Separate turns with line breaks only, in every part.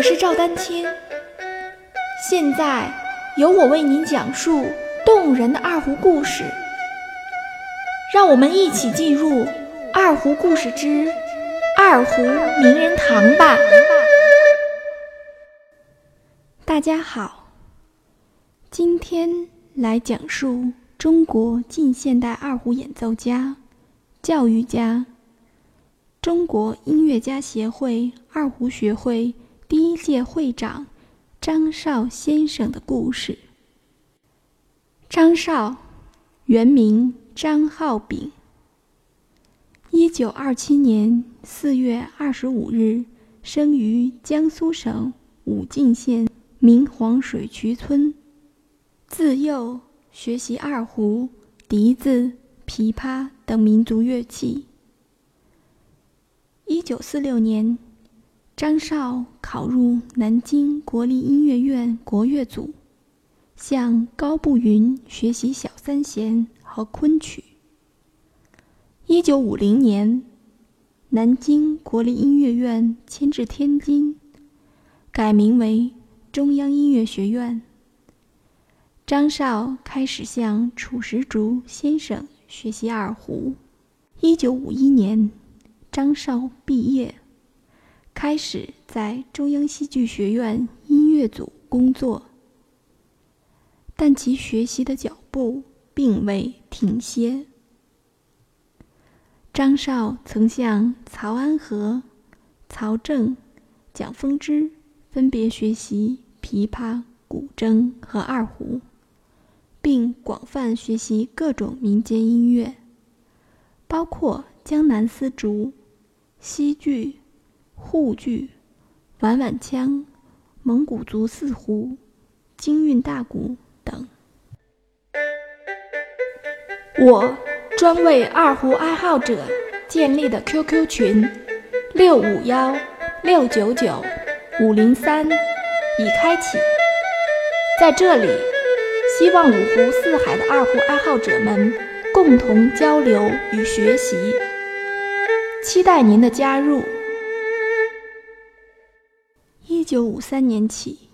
我是赵丹青，现在由我为您讲述动人的二胡故事。让我们一起进入《二胡故事之二胡名人堂》吧。大家好，今天来讲述中国近现代二胡演奏家、教育家、中国音乐家协会二胡学会。第一届会长张少先生的故事。张少，原名张浩炳，一九二七年四月二十五日生于江苏省武进县明黄水渠村。自幼学习二胡、笛子、琵琶等民族乐器。一九四六年。张少考入南京国立音乐院国乐组，向高步云学习小三弦和昆曲。一九五零年，南京国立音乐院迁至天津，改名为中央音乐学院。张少开始向褚时竹先生学习二胡。一九五一年，张少毕业。开始在中央戏剧学院音乐组工作，但其学习的脚步并未停歇。张少曾向曹安和、曹正、蒋风之分别学习琵琶、古筝和二胡，并广泛学习各种民间音乐，包括江南丝竹、西剧。沪剧、碗碗腔、蒙古族四胡、京韵大鼓等。我专为二胡爱好者建立的 QQ 群六五幺六九九五零三已开启，在这里，希望五湖四海的二胡爱好者们共同交流与学习，期待您的加入。一九五三年起，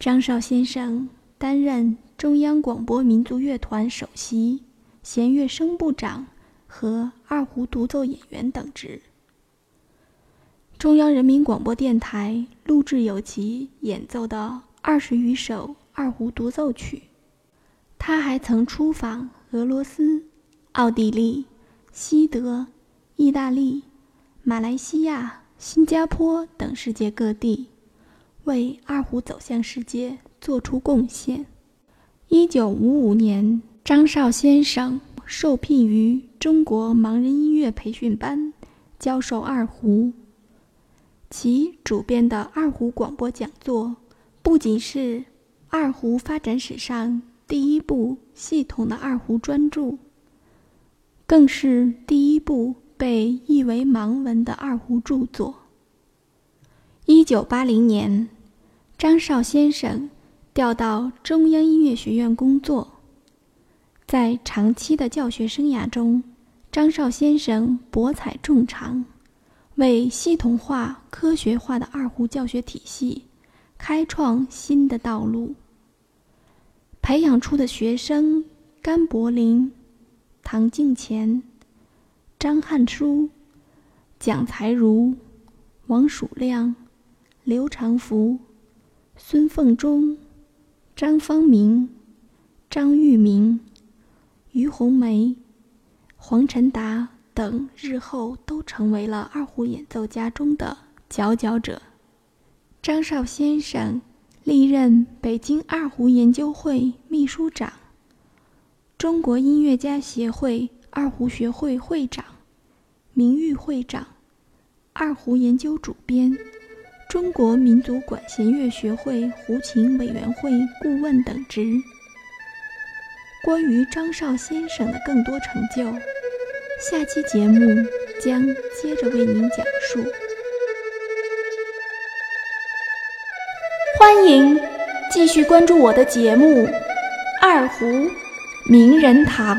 张少先生担任中央广播民族乐团首席弦乐声部长和二胡独奏演员等职。中央人民广播电台录制有其演奏的二十余首二胡独奏曲。他还曾出访俄罗斯、奥地利、西德、意大利、马来西亚。新加坡等世界各地，为二胡走向世界做出贡献。一九五五年，张少先生受聘于中国盲人音乐培训班，教授二胡。其主编的二胡广播讲座，不仅是二胡发展史上第一部系统的二胡专著，更是第一部。被译为盲文的二胡著作。一九八零年，张少先生调到中央音乐学院工作。在长期的教学生涯中，张少先生博采众长，为系统化、科学化的二胡教学体系开创新的道路。培养出的学生甘柏林、唐敬前。张汉书、蒋才如、王曙亮、刘长福、孙凤忠、张方明、张玉明、于红梅、黄晨达等，日后都成为了二胡演奏家中的佼佼者。张少先生历任北京二胡研究会秘书长、中国音乐家协会。二胡学会会长、名誉会长、二胡研究主编、中国民族管弦乐学会胡琴委员会顾问等职。关于张少先生的更多成就，下期节目将接着为您讲述。欢迎继续关注我的节目《二胡名人堂》。